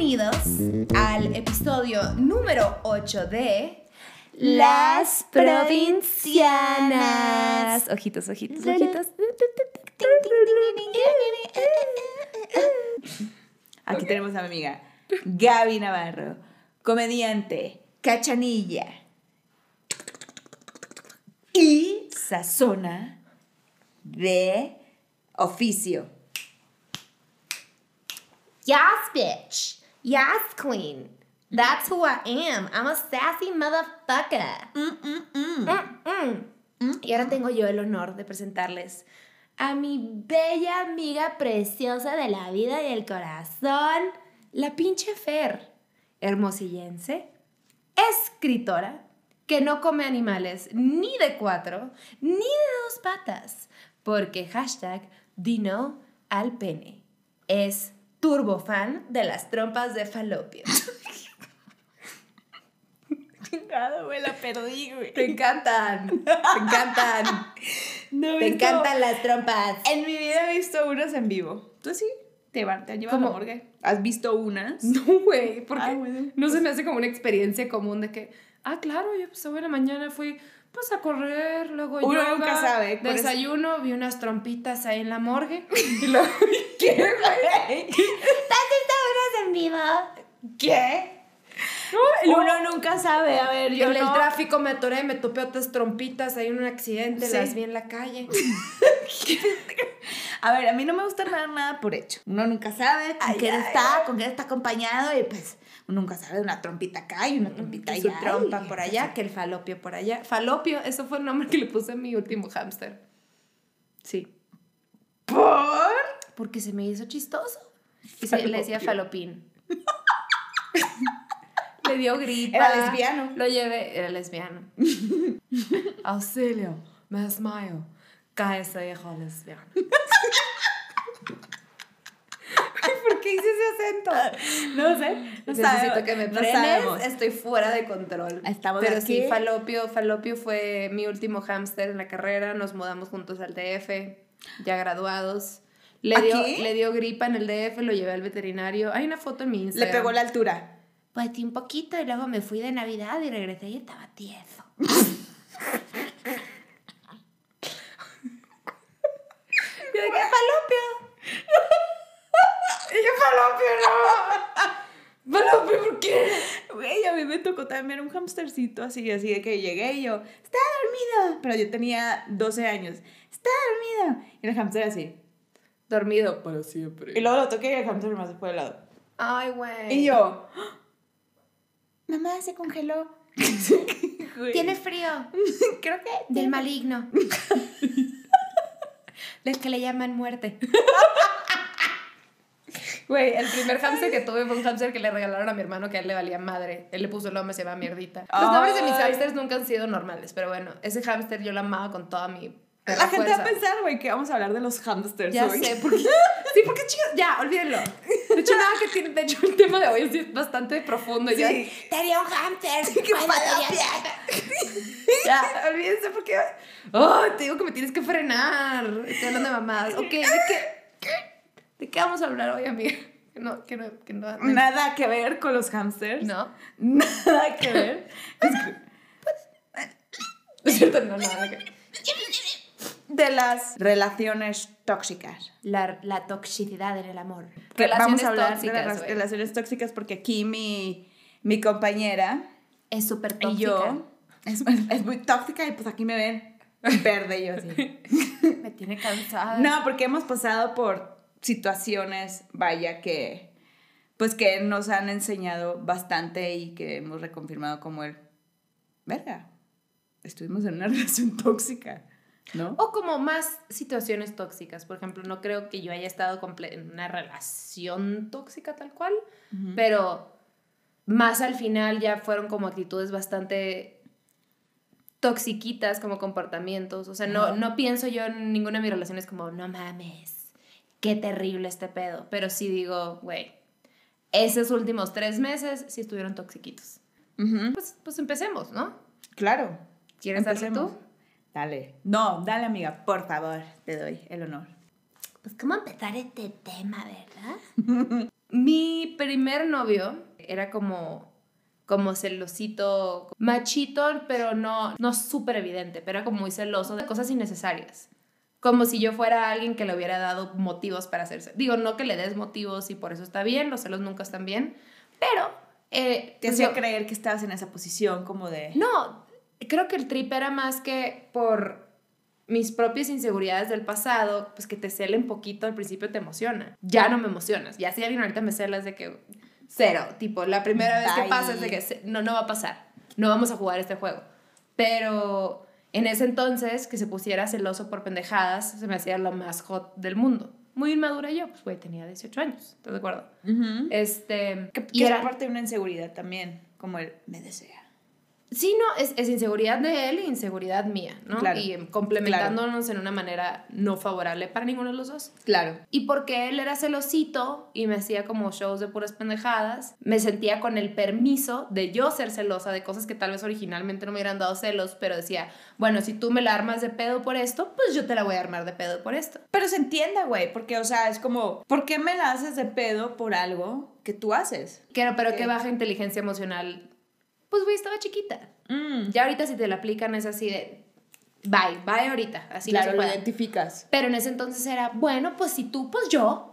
Bienvenidos al episodio número 8 de Las Provincianas. Ojitos, ojitos, ojitos. Aquí tenemos a mi amiga Gaby Navarro, comediante, cachanilla y sazona de oficio. Yes, bitch. Yes, queen. That's who I am. I'm a sassy motherfucker. Mm-mm. Y ahora tengo yo el honor de presentarles a mi bella amiga preciosa de la vida y el corazón, la pinche Fer, hermosillense, escritora, que no come animales ni de cuatro ni de dos patas, porque hashtag dino al pene es turbofan de las trompas de falopio. Chingado, güey, la perdí, güey. Te encantan, te encantan. No, Te encantan las trompas. En mi vida he visto unas en vivo. ¿Tú sí? ¿Te, van, te han llevado a la morgue? ¿Has visto unas? No, güey, porque Ah, bueno. no se me hace como una experiencia común de que, ah, claro, yo pues hoy en la mañana fui pues a correr, luego Uno yoga, nunca sabe, eso- desayuno, vi unas trompitas ahí en la morgue y luego, ¿Qué, güey? en vivo? ¿Qué? No, Uno nunca sabe. A ver, yo en el no- tráfico me atoré, me topé otras trompitas ahí en un accidente, Sí. las vi en la calle. A ver, a mí no me gusta dar nada por hecho. Uno nunca sabe con Ay, quién ay, está, con quién está acompañado y pues nunca sabe una trompita acá y una trompita Y su allá. trompa por allá, que el falopio por allá. Falopio, eso fue el nombre que le puse a mi último hámster. Sí. ¿Por? Porque se me hizo chistoso. Y se, le decía falopín. le dio gripa. Era lesbiano. Lo llevé, era lesbiano. Auxilio, me desmayo. Cae ese hijo lesbiano. Ay, ¿Por qué hice ese acento? No sé. No Necesito sabemos, que me frenes, estoy fuera de control. Estamos Pero aquí. sí, Falopio, Falopio fue mi último hámster en la carrera, nos mudamos juntos al DF, ya graduados. Le dio, le dio gripa en el DF, lo llevé al veterinario. Hay una foto en mi Le Instagram. pegó la altura. Pues sí, un poquito y luego me fui de Navidad y regresé y estaba tieso. Dije, Falopio. Yo, Falopio, no. Falopio, ¿por qué? Güey, a mí me tocó también un hamstercito así, así de que llegué y yo, está dormido. Pero yo tenía 12 años. Está dormido. Y el hamster así. Dormido para siempre. Y luego lo toqué y el hamster más se fue de lado. Ay, güey. Y yo, mamá, se congeló. Tiene frío. Creo que. Del maligno. Del que le llaman muerte. Güey, el primer hámster que tuve fue un hámster que le regalaron a mi hermano que a él le valía madre. Él le puso el nombre, se llama Mierdita. Los nombres de mis hámsters nunca han sido normales, pero bueno, ese hámster yo lo amaba con toda mi La gente va a pensar, güey, que vamos a hablar de los hamsters Ya hoy. sé, porque... Sí, porque chicos, ya, olvídenlo. De hecho, nada que tiene... De hecho, el tema de hoy es bastante profundo. Ya, Sí. Tenía un. ¡Qué no falopia! tenía- Ya, olvídense porque... Oh, te digo que me tienes que frenar. Estoy hablando de mamadas. Ok, ¿de qué? ¿De qué vamos a hablar hoy, amiga? Que no, que no, que no... Nada que ver con los hamsters. ¿No? Nada que ver. Es que- Es cierto, no, nada que... de las relaciones tóxicas. La, la toxicidad en el amor. Que vamos a hablar de las relaciones tóxicas porque aquí mi, mi compañera Es súper y tóxica. yo es, es muy tóxica y pues aquí me ven verde yo así. Me tiene cansada. No, porque hemos pasado por situaciones, vaya, que pues que nos han enseñado bastante y que hemos reconfirmado como el, verga, estuvimos en una relación tóxica, ¿no? O como más situaciones tóxicas. Por ejemplo, no creo que yo haya estado en una relación tóxica tal cual, pero más al final ya fueron como actitudes bastante toxiquitas como comportamientos. O sea, no, no pienso yo en ninguna de mis relaciones como, no mames, qué terrible este pedo. Pero sí digo, güey, esos últimos tres meses sí estuvieron toxiquitos. Ujú. Pues, pues empecemos, ¿no? Claro. ¿Quieres darle Empecemos. tú? Dale. No, dale, amiga, por favor, te doy el honor. Pues, ¿cómo empezar este tema, verdad? Mi primer novio era como, como celosito, machito, pero no, no súper evidente, pero era como muy celoso de cosas innecesarias. Como si yo fuera alguien que le hubiera dado motivos para hacerse. Digo, no que le des motivos y por eso está bien, los celos nunca están bien, pero... Eh, Te pues hacía creer que estabas en esa posición como de... no, creo que el trip era más que por mis propias inseguridades del pasado, pues que te celen poquito al principio te emociona. Ya no me emocionas. Ya si alguien ahorita me cela es de que cero, tipo, la primera vez que pasa es de que no, no va a pasar. No vamos a jugar este juego. Pero en ese entonces, que se pusiera celoso por pendejadas, se me hacía lo más hot del mundo. Muy inmadura yo, pues güey, tenía 18 años, ¿estás de acuerdo? Este, Que, y era- parte de una inseguridad también, como el me desea. Sí, no, es, es inseguridad de él e inseguridad mía, ¿no? Claro. Y em, complementándonos en una manera no favorable para ninguno de los dos. Claro. Y porque él era celosito y me hacía como shows de puras pendejadas, me sentía con el permiso de yo ser celosa de cosas que tal vez originalmente no me hubieran dado celos, pero decía, bueno, si tú me la armas de pedo por esto, pues yo te la voy a armar de pedo por esto. Pero se entiende, güey, porque, o sea, es como, ¿por qué me la haces de pedo por algo que tú haces? Pero, pero qué baja inteligencia emocional. Pues, güey, estaba chiquita. Mm, Ya ahorita si te la aplican es así de, bye, bye ahorita, así no claro, lo puede. identificas. Pero en ese entonces era, bueno, pues si tú, pues yo.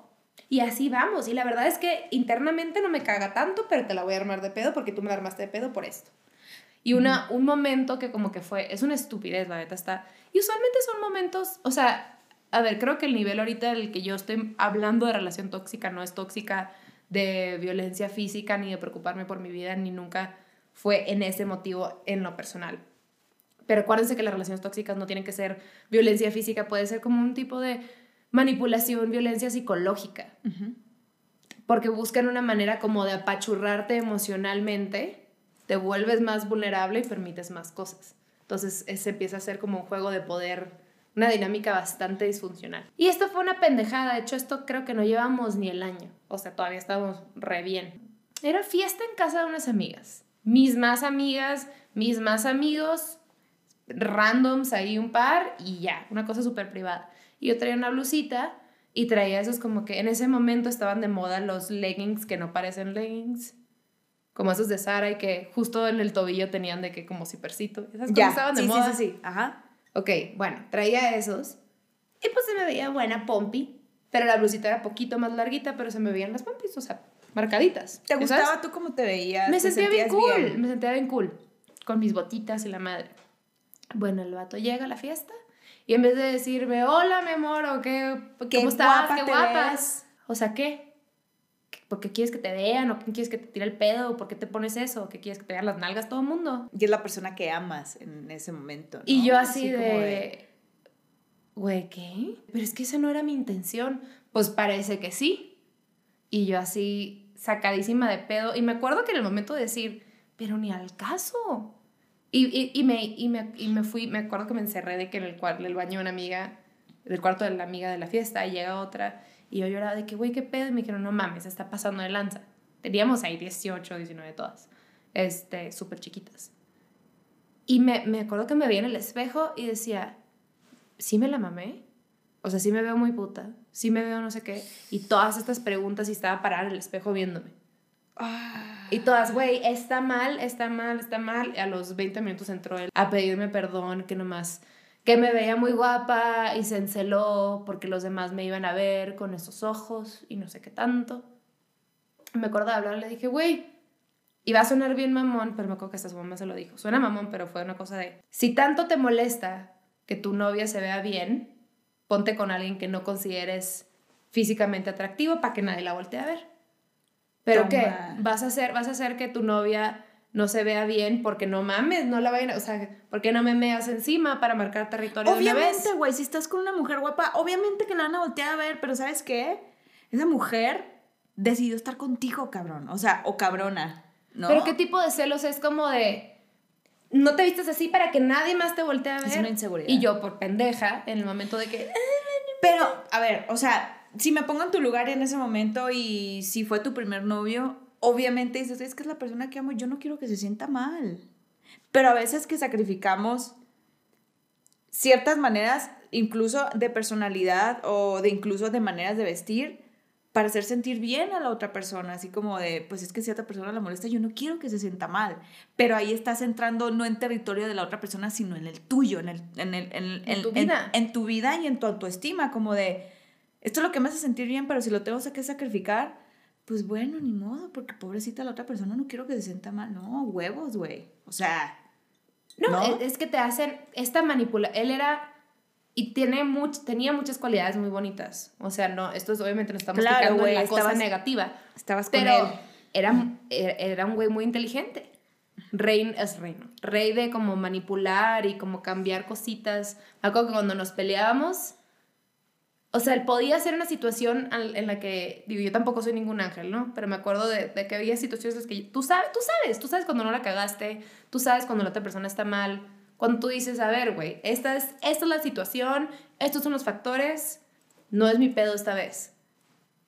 Y así vamos. Y la verdad es que internamente no me caga tanto, pero te la voy a armar de pedo porque tú me la armaste de pedo por esto. Y una, un momento que como que fue, es una estupidez, la neta está. Y usualmente son momentos, o sea, a ver, creo que el nivel ahorita del que yo estoy hablando de relación tóxica no es tóxica de violencia física, ni de preocuparme por mi vida, ni nunca fue en ese motivo en lo personal. Pero acuérdense que las relaciones tóxicas no tienen que ser violencia física, puede ser como un tipo de manipulación, violencia psicológica, porque buscan una manera como de apachurrarte emocionalmente, te vuelves más vulnerable y permites más cosas. Entonces se empieza a hacer como un juego de poder, una dinámica bastante disfuncional. Y esto fue una pendejada, de hecho esto creo que no llevamos ni el año, o sea, todavía estábamos re bien. Era fiesta en casa de unas amigas, mis más amigas, mis más amigos, randoms ahí un par y ya, una cosa súper privada. Y yo traía una blusita y traía esos como que en ese momento estaban de moda los leggings que no parecen leggings. Como esos de Sara y que justo en el tobillo tenían de que como cipercito. Esas Ya, estaban de sí, moda. sí, sí, sí, ajá. Ok, bueno, traía esos. Y pues se me veía buena pompi. Pero la blusita era poquito más larguita, pero se me veían las pompis, o sea, marcaditas. ¿Te ¿ya gustaba sabes? tú cómo te veías? Me ¿Te sentía bien cool, me sentía bien cool. Con mis botitas y la madre. Bueno, el vato llega a la fiesta y en vez de decirme, hola, mi amor, o qué, Qué ¿cómo estás? guapa qué guapas. ves. O sea, ¿qué? ¿Por qué quieres que te vean? ¿O quieres que te tire el pedo? ¿O por qué te pones eso? ¿O qué quieres que te vean las nalgas todo el mundo? Y es la persona que amas en ese momento. ¿no? Y yo así, como de, güey, ¿qué? Pero es que esa no era mi intención. Pues parece que sí. Y yo así, sacadísima de pedo. Y me acuerdo que en el momento de decir, pero ni al caso. Y, y, y me, y, me, y me fui, me acuerdo que me encerré de que en el, el baño de una amiga, del cuarto de la amiga de la fiesta, y llega otra, y yo lloraba de que, güey, ¿qué pedo? Y me dijeron, no mames, está pasando de lanza. Teníamos ahí 18, 19 todas, este, súper chiquitas. Y me, me acuerdo que me vi en el espejo y decía, ¿sí me la mamé? O sea, sí me veo muy puta, sí me veo no sé qué. Y todas estas preguntas y estaba parada en el espejo viéndome. Ah, Y todas, güey, está mal, está mal, está mal. Y a los 20 minutos entró él a pedirme perdón, que nomás, que me veía muy guapa y se enceló porque los demás me iban a ver con esos ojos y no sé qué tanto. Me acuerdo de hablar, le dije, güey, y va a sonar bien mamón, pero me acuerdo que hasta su mamá se lo dijo. Suena mamón, pero fue una cosa de, si tanto te molesta que tu novia se vea bien, ponte con alguien que no consideres físicamente atractivo para que nadie la voltee a ver. Pero qué, vas a hacer, vas a hacer que tu novia no se vea bien porque no mames, no la vayan, a- o sea, ¿por qué no me meas encima para marcar territorio? Obviamente, güey, si estás con una mujer guapa, obviamente que la van a voltear a ver, pero ¿sabes qué? Esa mujer decidió estar contigo, cabrón. O sea, o cabrona, ¿no? Pero qué tipo de celos es como de no te vistes así para que nadie más te voltee a ver. Es una inseguridad. Y yo por pendeja en el momento de que Pero, a ver, o sea, si me pongo en tu lugar en ese momento y si fue tu primer novio, obviamente dices, es que es la persona que amo, yo no quiero que se sienta mal. Pero a veces que sacrificamos ciertas maneras, incluso de personalidad o de incluso de maneras de vestir, para hacer sentir bien a la otra persona, así como de, pues es que si a otra persona la molesta, yo no quiero que se sienta mal, pero ahí estás entrando no en territorio de la otra persona, sino en el tuyo, en, el, en, el, en, tu vida. En, tu vida y en tu autoestima, como de, esto es lo que me hace sentir bien, pero si lo tengo que sacrificar, pues bueno, ni modo, porque pobrecita la otra persona no quiero que se sienta mal, no, huevos, güey, o sea... No, Es, que te hacen esta manipulación, él era y tiene much, tenía muchas cualidades muy bonitas. O sea, no, esto es, obviamente no estamos claro, en la cosa negativa. Estabas con pero él. Era, era un güey muy inteligente. Rey, es reino. Rey de como manipular y como cambiar cositas. Me acuerdo que cuando nos peleábamos, o sea, él podía ser una situación en la que, digo, yo tampoco soy ningún ángel, ¿no? Pero me acuerdo de, de que había situaciones en las que tú sabes, tú sabes, tú sabes cuando no la cagaste, tú sabes cuando la otra persona está mal, cuando tú dices, a ver, güey, esta es, esta es la situación, estos son los factores, no es mi pedo esta vez.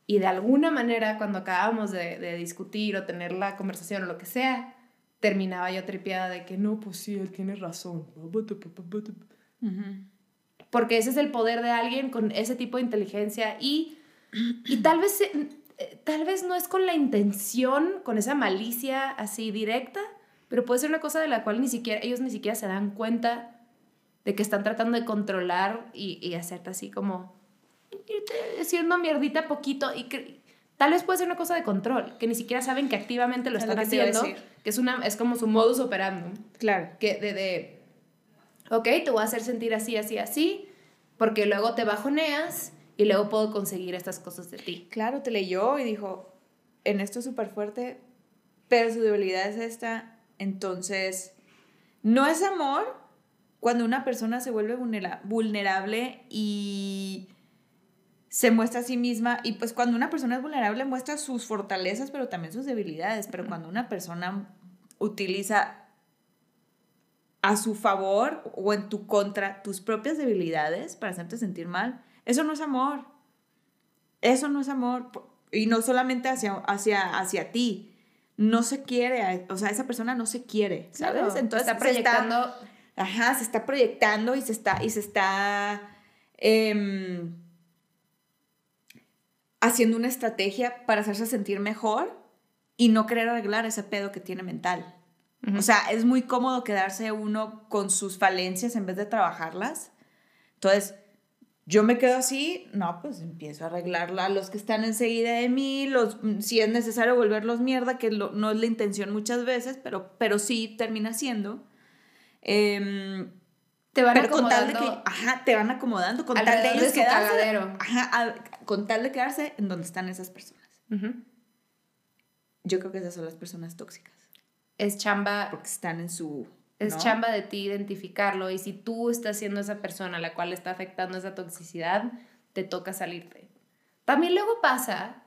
Y de alguna manera, cuando acabábamos de, discutir o tener la conversación o lo que sea, terminaba yo tripeada de que no, pues sí, él tiene razón. Porque ese es el poder de alguien con ese tipo de inteligencia y, y tal, vez, eh, tal vez no es con la intención, con esa malicia así directa, pero puede ser una cosa de la cual ni siquiera, ellos ni siquiera se dan cuenta de que están tratando de controlar y, y hacerte así como siendo mierdita poquito y que tal vez puede ser una cosa de control, que ni siquiera saben que activamente lo están haciendo, que es, una, es como su modus operandi. Claro. Que de, de, ok, te voy a hacer sentir así, así, así, porque luego te bajoneas y luego puedo conseguir estas cosas de ti. Claro, te leyó y dijo, en esto es súper fuerte, pero su debilidad es esta, entonces, no es amor cuando una persona se vuelve vulnerable y se muestra a sí misma. Y pues cuando una persona es vulnerable muestra sus fortalezas, pero también sus debilidades. Pero cuando una persona utiliza a su favor o en tu contra tus propias debilidades para hacerte sentir mal, eso no es amor. Eso no es amor. Y no solamente hacia, hacia, hacia ti, no se quiere, o sea, esa persona no se quiere, ¿sabes? Entonces está proyectando. ajá, se está proyectando y se está, y se está em, haciendo una estrategia para hacerse sentir mejor y no querer arreglar ese pedo que tiene mental. O sea, es muy cómodo quedarse uno con sus falencias en vez de trabajarlas. Entonces, yo me quedo así, no, pues empiezo a arreglarla los que están enseguida de mí, los, si es necesario volverlos mierda, que no es la intención muchas veces, pero, pero sí termina siendo. Em, te van acomodando. Con tal de que, ajá, te van acomodando con tal de ellos quedarse. Ajá, con tal de quedarse en donde están esas personas. Yo creo que esas son las personas tóxicas. Es chamba. Porque están en su es chamba de ti identificarlo y si tú estás siendo esa persona a la cual está afectando esa toxicidad, te toca salirte. También luego pasa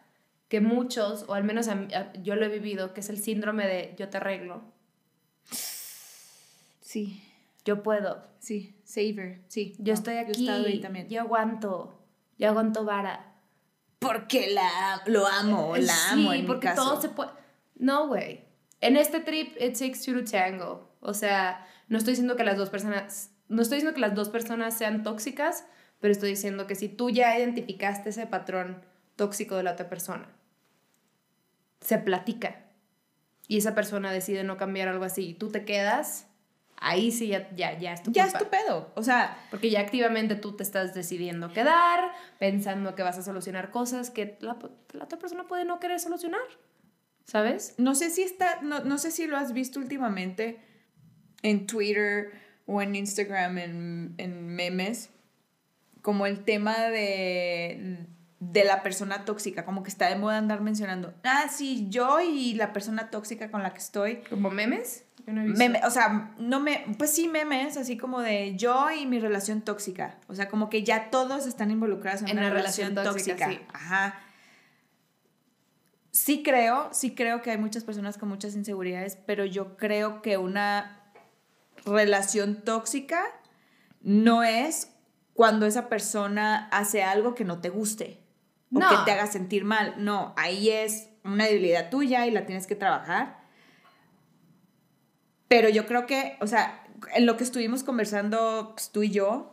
que muchos, o al menos yo lo he vivido, que es el síndrome de yo te arreglo. Sí. Yo puedo. Sí, saver, sí. Yo estoy aquí. Yo, también. yo aguanto. Yo aguanto vara. Porque la, lo amo, la amo. Sí, porque todo se puede. No, güey. En este trip, it takes two to tango. O sea, no estoy diciendo que las dos personas, no estoy diciendo que las dos personas sean tóxicas, pero estoy diciendo que si tú ya identificaste ese patrón tóxico de la otra persona, se platica y esa persona decide no cambiar algo así y tú te quedas, ahí sí ya, ya, ya es tu Ya es tu pedo, o sea... Porque ya activamente tú te estás decidiendo quedar, pensando que vas a solucionar cosas que la, la otra persona puede no querer solucionar, ¿sabes? No sé si está, no, no sé si lo has visto últimamente, en Twitter o en Instagram, en, en memes, como el tema de, de la persona tóxica, como que está de moda andar mencionando, ah, sí, yo y la persona tóxica con la que estoy. ¿Como memes? o sea, no me, pues sí, memes, así como de yo y mi relación tóxica. O sea, como que ya todos están involucrados en, una relación, tóxica. Sí. Ajá. Sí creo, sí creo que hay muchas personas con muchas inseguridades, pero yo creo que una relación tóxica no es cuando esa persona hace algo que no te guste o que te haga sentir mal. No, ahí es una debilidad tuya y la tienes que trabajar. Pero yo creo que, o sea, en lo que estuvimos conversando pues, tú y yo,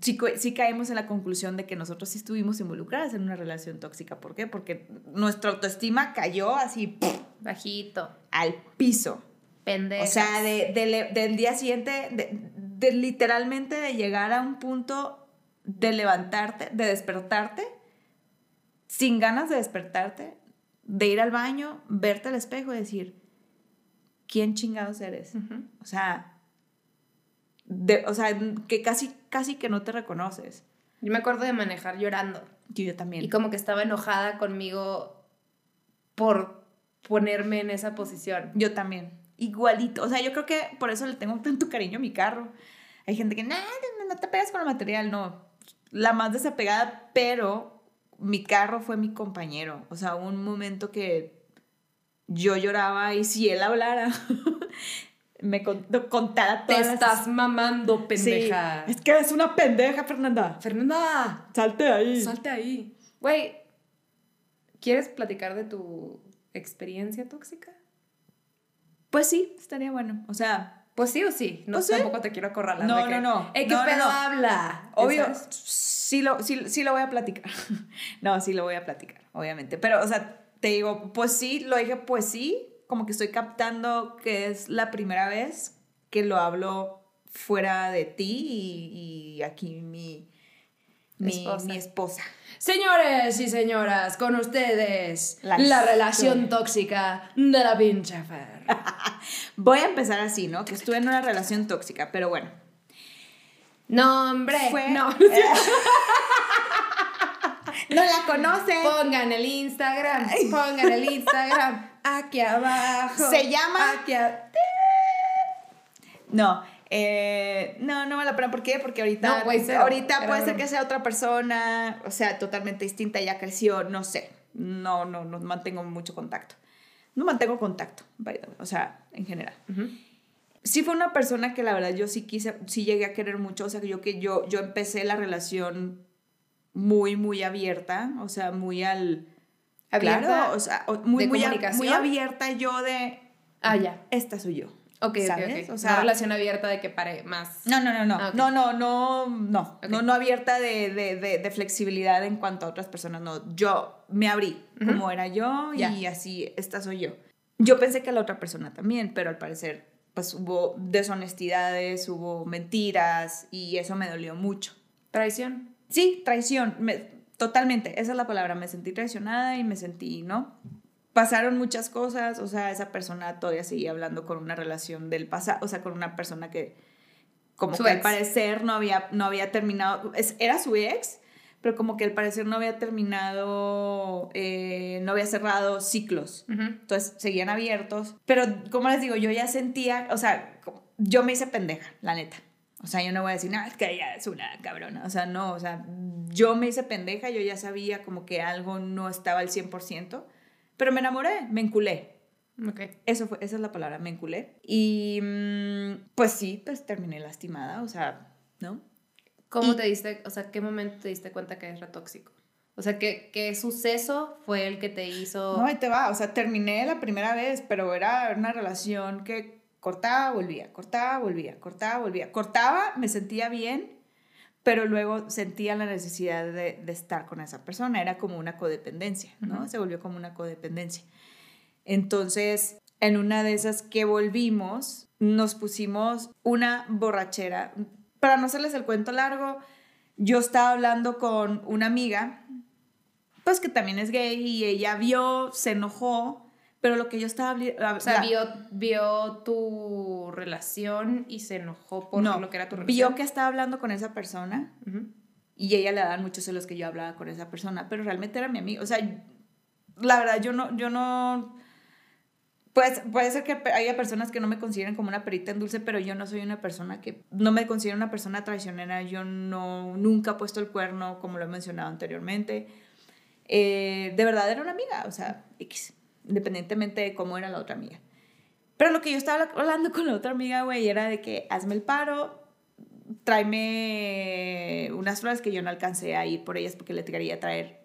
sí, sí caemos en la conclusión de que nosotros sí estuvimos involucradas en una relación tóxica. ¿Por qué? Porque nuestra autoestima cayó así ¡puf! Bajito. al piso. Pendejo. O sea, de, de- del día siguiente, de, de literalmente de llegar a un punto de levantarte, de despertarte, sin ganas de despertarte, de ir al baño, verte al espejo y decir, ¿quién chingados eres? O sea, de- o sea, que casi, casi que no te reconoces. Yo me acuerdo de manejar llorando. Yo, yo también. Y como que estaba enojada conmigo por ponerme en esa posición. Yo también. Igualito. O sea, yo creo que por eso le tengo tanto cariño a mi carro. Hay gente que, no, no te pegas con el material. No. La más desapegada, pero mi carro fue mi compañero. O sea, un momento que yo lloraba y si él hablara, me cont- contara Te todas las- estás mamando, Sí. pendeja. Es que es una pendeja, Fernanda. Fernanda, Salte ahí. salte ahí. Güey, ¿quieres platicar de tu experiencia tóxica? Pues sí, estaría bueno. O sea, Pues sí o sí. No Pues sí. tampoco te quiero acorralar. No, de no, no. "Ey, ¿qué No, no, pedo no. habla? Obvio, ¿Sabes? sí lo, sí, sí lo voy a platicar. no, sí lo voy a platicar, obviamente. Pero, o sea, te digo, pues sí, lo dije, pues sí, como que estoy captando que es la primera vez que lo hablo fuera de ti y, y aquí mi, mi, Esposa. mi esposa. Señores y señoras, con ustedes, La la, relación tóxica de la pinche Fer. Voy a empezar así, ¿no? Que estuve en una relación tóxica, pero bueno. No, hombre, Fue- no. No la conoce. Pongan el Instagram, pongan el Instagram aquí abajo. Se llama- Aquí a- No, eh, no, no vale la pena. ¿Por qué? Porque ahorita, No, güey, cero. ahorita puede ser que sea otra persona, o sea, totalmente distinta, ya creció, no sé. No, no, no mantengo mucho contacto. No mantengo contacto, o sea, en general. Sí fue una persona que la verdad yo sí quise, sí llegué a querer mucho, o sea, que yo que yo, yo empecé la relación muy, muy abierta, o sea, muy al... ¿Abierta Claro, o sea, muy, muy, a- muy abierta yo de... Ah, ya. Esta soy yo. Ok, ¿sabes? ok. O sea, Una relación abierta de que pare más. No, no, no, no. Ah, ok. No, no, no, no. No, no abierta de, de, de, de flexibilidad en cuanto a otras personas. No, yo me abrí Ujú. como era yo Ya. y así, esta soy yo. Yo pensé que la otra persona también, pero al parecer, pues hubo deshonestidades, hubo mentiras y eso me dolió mucho. Traición. Sí, traición, me- totalmente, esa es la palabra, me sentí traicionada y me sentí, ¿no? Pasaron muchas cosas, o sea, esa persona todavía seguía hablando con una relación del pasado, o sea, con una persona que como Su que al parecer no había, no había terminado, es- era su ex, pero como que al parecer no había terminado, eh, no había cerrado ciclos. Entonces seguían abiertos. Pero, como les digo, yo ya sentía, o sea, yo me hice pendeja, la neta. O sea, yo no voy a decir, no, es que ella es una cabrona. O sea, no, o sea, yo me hice pendeja, yo ya sabía como que algo no estaba al 100%, pero me enamoré, me enculé. Ok. Eso fue, esa es la palabra, me enculé. Y mm, pues sí, pues terminé lastimada, o sea, ¿no? ¿Cómo Y- te diste, o sea, qué momento te diste cuenta que era tóxico? O sea, ¿qué, qué suceso fue el que te hizo... No, ahí te va, o sea, terminé la primera vez, pero era una relación que cortaba, volvía, cortaba, volvía, cortaba, volvía. Cortaba, me sentía bien, pero luego sentía la necesidad de, de estar con esa persona. Era como una codependencia, ¿no? Se volvió como una codependencia. Entonces, en una de esas que volvimos, nos pusimos una borrachera. Para no hacerles el cuento largo, yo estaba hablando con una amiga, pues que también es gay, y ella vio, se enojó, pero lo que yo estaba... O sea, la- vio, vio tu relación y se enojó por no, lo que era tu relación. vio que estaba hablando con esa persona Ujú. y ella le daban muchos celos que yo hablaba con esa persona, pero realmente era mi amiga. O sea, la verdad, yo no, yo no. Pues puede ser que haya personas que no me consideren como una perita en dulce, pero yo no soy una persona que no me considero una persona traicionera. Yo no nunca he puesto el cuerno, como lo he mencionado anteriormente. Eh, de verdad era una amiga, o sea, X, independientemente de cómo era la otra amiga. Pero lo que yo estaba hablando con la otra amiga, güey, era de que hazme el paro, tráeme unas flores que yo no alcancé a ir por ellas porque le quería traer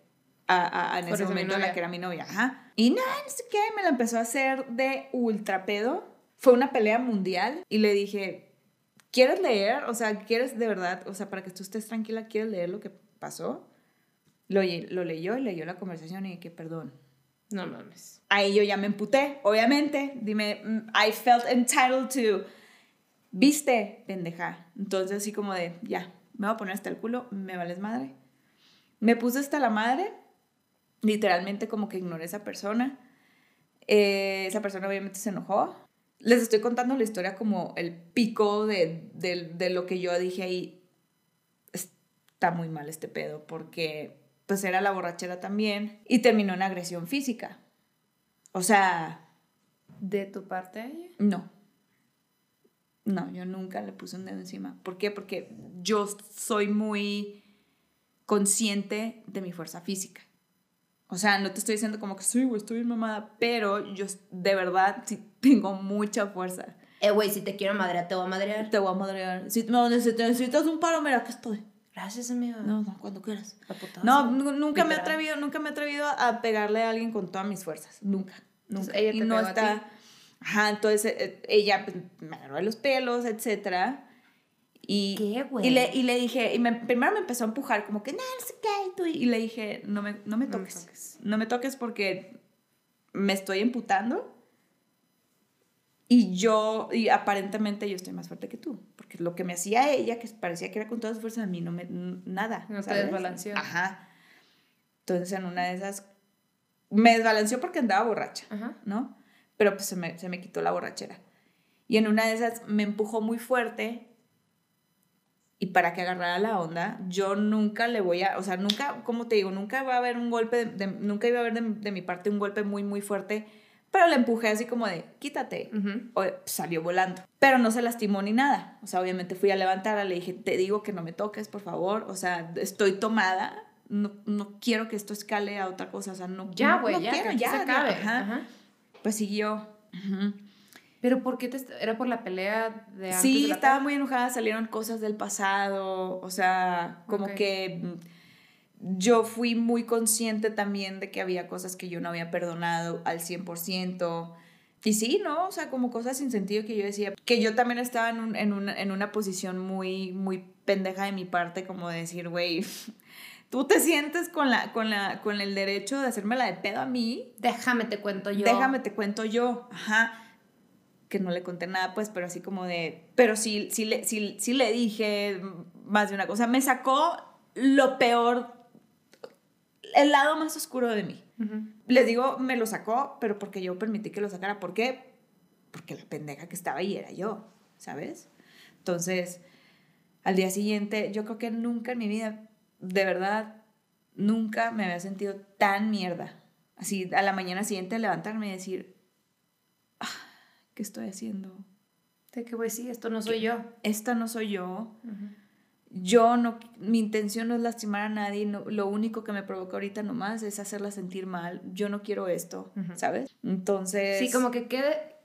a, a- en Por ese momento a la que era mi novia. Ajá. Y nada, no sé qué, me la empezó a hacer de ultra pedo. Fue una pelea mundial y le dije, ¿quieres leer? O sea, ¿quieres de verdad? O sea, para que tú estés tranquila, ¿quieres leer lo que pasó? Lo, lo leyó y leyó la conversación y que perdón. No mames. Ahí yo ya me emputé, obviamente. Dime, mm, I felt entitled to. Viste, pendeja. Entonces, así como de, ya, me voy a poner hasta el culo, me vales madre. Me puse hasta la madre, literalmente como que ignoré a esa persona. Eh, esa persona obviamente se enojó. Les estoy contando la historia como el pico de, de lo que yo dije ahí. Está muy mal este pedo porque pues era la borrachera también y terminó en agresión física. O sea... ¿De tu parte? No. No, yo nunca le puse un dedo encima. ¿Por qué? Porque yo soy muy consciente de mi fuerza física. O sea, no te estoy diciendo como que sí, güey, estoy bien mamada, pero yo de verdad sí tengo mucha fuerza. Eh, güey, si te quiero madrear, te voy a madrear. Te voy a madrear. Si no, necesitas un paro, mira, aquí estoy. Gracias, amigo. No, no, cuando quieras. No, nunca me he atrevido, nunca me he atrevido a pegarle a alguien con todas mis fuerzas. Nunca. Nunca. ella te y no está. Ajá, entonces eh, ella pues, me agarró de los pelos, etcétera. Y, ¿Qué, güey? Y le, y le dije, y me, primero me empezó a empujar, como que, no, no sé qué, y, le dije, no me, no me toques. No me toques. No me toques porque me estoy emputando y yo, y aparentemente yo estoy más fuerte que tú, porque lo que me hacía ella, que parecía que era con todas sus fuerzas, a mí no me, nada. No te desbalanceó. Ajá. Entonces en una de esas, me desbalanceó porque andaba borracha, ¿no? Pero pues se me, se me quitó la borrachera. Y en una de esas me empujó muy fuerte y para que agarrara la onda, yo nunca le voy a, o sea, nunca, como te digo, nunca va a haber un golpe, de, nunca iba a haber de, de mi parte un golpe muy, muy fuerte pero le empujé así como de, quítate. o, salió volando. Pero no se lastimó ni nada. O sea, obviamente fui a levantarla, le dije, te digo que no me toques, por favor. O sea, estoy tomada. No, no quiero que esto escale a otra cosa. O sea, no, ya, güey, no, ya, quiero, ya, se acabe. Ajá. Pues siguió. ¿Pero por qué te, era por la pelea de antes Sí, estaba muy enojada, salieron cosas del pasado, o sea, como que yo fui muy consciente también de que había cosas que yo no había perdonado al 100%. Y sí, ¿no? O sea, como cosas sin sentido que yo decía, que yo también estaba en, en, una, en una posición muy, muy pendeja de mi parte, como de decir, güey, tú te sientes con, la, con, la, con el derecho de hacerme la de pedo a mí. Déjame te cuento yo. Déjame te cuento yo. Ajá. Que no le conté nada, pues, pero así como de. Pero sí, sí, le, sí, sí le dije más de una cosa. Me sacó lo peor el lado más oscuro de mí. Les digo, me lo sacó, pero porque yo permití que lo sacara. ¿Por qué? Porque la pendeja que estaba ahí era yo, ¿sabes? Entonces, al día siguiente, yo creo que nunca en mi vida, de verdad, nunca me había sentido tan mierda. Así, a la mañana siguiente levantarme y decir, ah, ¿qué estoy haciendo? ¿De qué voy? Sí, esto no soy yo. Esta no soy yo yo no, mi intención no es lastimar a nadie, lo único que me provoca ahorita nomás es hacerla sentir mal, yo no quiero esto, ¿sabes? Entonces... Sí, como que quede,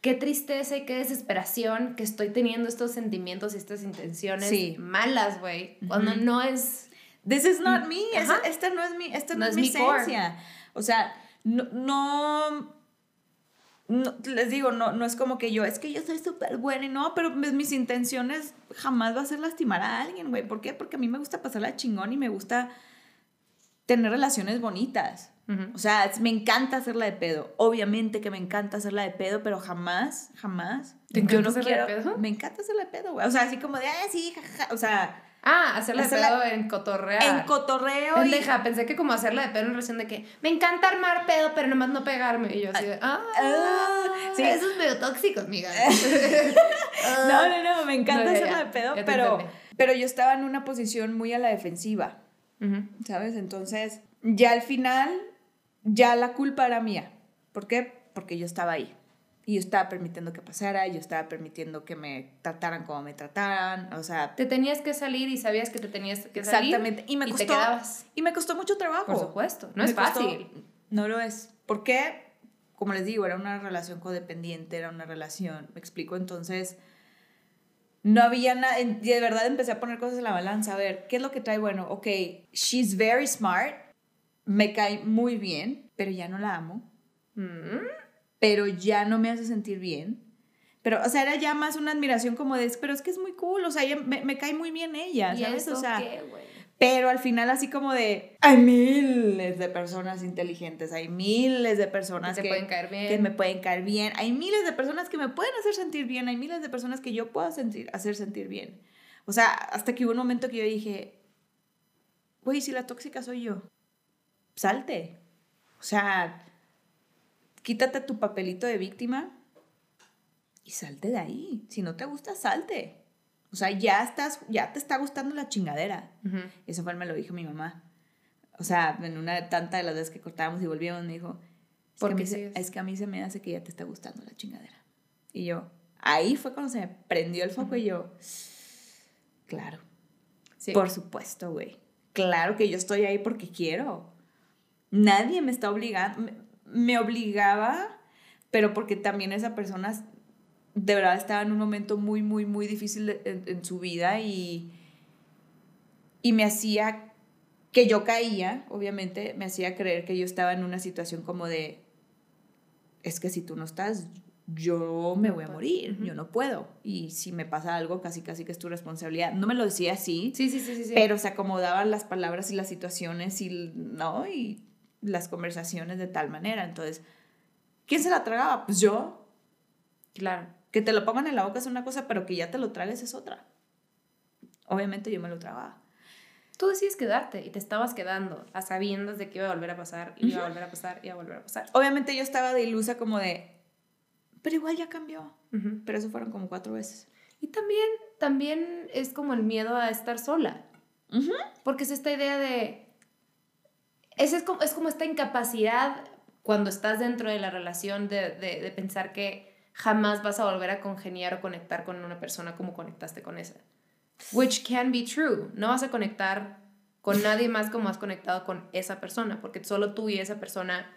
qué tristeza y qué desesperación que estoy teniendo estos sentimientos y estas intenciones malas, güey, cuando no es... This is not me, esta, no es mi, esta no, es, mi esencia. O sea, no, no no, les digo, no, no es como que yo, es que yo soy súper buena y no, pero mis intenciones jamás va a ser lastimar a alguien, güey. ¿Por qué? Porque a mí me gusta pasarla chingón y me gusta tener relaciones bonitas. O sea, me encanta hacerla de pedo. Obviamente que me encanta hacerla de pedo, pero jamás, jamás. ¿Te encanta hacerla de pedo? Me encanta hacerla de pedo, güey. O sea, así como de, ah, sí, jajaja. O sea, Ah, hacerle de pedo en cotorreo. En cotorreo. Pendeja, pensé que como hacerle de pedo en relación de que me encanta armar pedo, pero nomás no pegarme. Y yo así de, ah, ah sí. eso es medio tóxico, amiga. no, no, no, me encanta hacerle de pedo, pero, pero yo estaba en una posición muy a la defensiva, ¿sabes? Entonces, ya al final, ya la culpa era mía. ¿Por qué? Porque yo estaba ahí. Y yo estaba permitiendo que pasara, yo estaba permitiendo que me trataran como me trataran, o sea... Te tenías que salir y sabías que te tenías que salir. Exactamente, y me costó... Y me costó mucho trabajo. Por supuesto, no es fácil. no lo es. ¿Por qué? Como les digo, era una relación codependiente, era una relación, me explico, entonces... No había nada, de verdad empecé a poner cosas en la balanza, a ver, ¿qué es lo que trae bueno? Ok, she's very smart, me cae muy bien, pero ya no la amo. Mm pero ya no me hace sentir bien. Pero, o sea, era ya más una admiración como de, pero es que es muy cool, o sea, me, me cae muy bien ella, ¿Y ¿sabes? eso o sea, qué, pero al final así como de, hay miles de personas inteligentes, hay miles de personas Que te que, pueden caer bien. que me pueden caer bien, hay miles de personas que me pueden hacer sentir bien, hay miles de personas que yo puedo sentir, hacer sentir bien. O sea, hasta que hubo un momento que yo dije, güey, si la tóxica soy yo, salte. O sea, quítate tu papelito de víctima y salte de ahí. Si no te gusta, salte. O sea, ya estás, ya te está gustando la chingadera. Ujú. Eso fue, me lo dijo mi mamá. O sea, en una de tantas de las veces que cortábamos y volvíamos, me dijo, es, ¿Por que a qué mí se, sigues? es que a mí se me hace que ya te está gustando la chingadera. Y yo, ahí fue cuando se me prendió el foco y yo, claro, Sí. por supuesto, güey. Claro que yo estoy ahí porque quiero. Nadie me está obligando. Me, obligaba, pero porque también esa persona de verdad estaba en un momento muy, muy, muy difícil en, en su vida y, y me hacía que yo caía, obviamente, me hacía creer que yo estaba en una situación como de, es que si tú no estás, yo me voy a morir, yo no puedo. Y si me pasa algo, casi, casi que es tu responsabilidad. No me lo decía así, Sí, sí, sí, sí. sí. pero se acomodaban las palabras y las situaciones y, ¿no? y las conversaciones de tal manera. Entonces, ¿quién se la tragaba? Pues yo. Claro. Que te lo pongan en la boca es una cosa, pero que ya te lo tragues es otra. Obviamente yo me lo tragaba. Tú decides quedarte y te estabas quedando a sabiendas de que iba a volver a pasar, y iba a volver a pasar, iba a volver a pasar. Obviamente yo estaba de ilusa como de, pero igual ya cambió. Pero eso fueron como cuatro veces. Y también, también es como el miedo a estar sola. Porque es esta idea de... Es, es, como, es como esta incapacidad cuando estás dentro de la relación de, de, de pensar que jamás vas a volver a congeniar o conectar con una persona como conectaste con esa. Which can be true. No vas a conectar con nadie más como has conectado con esa persona, porque solo tú y esa persona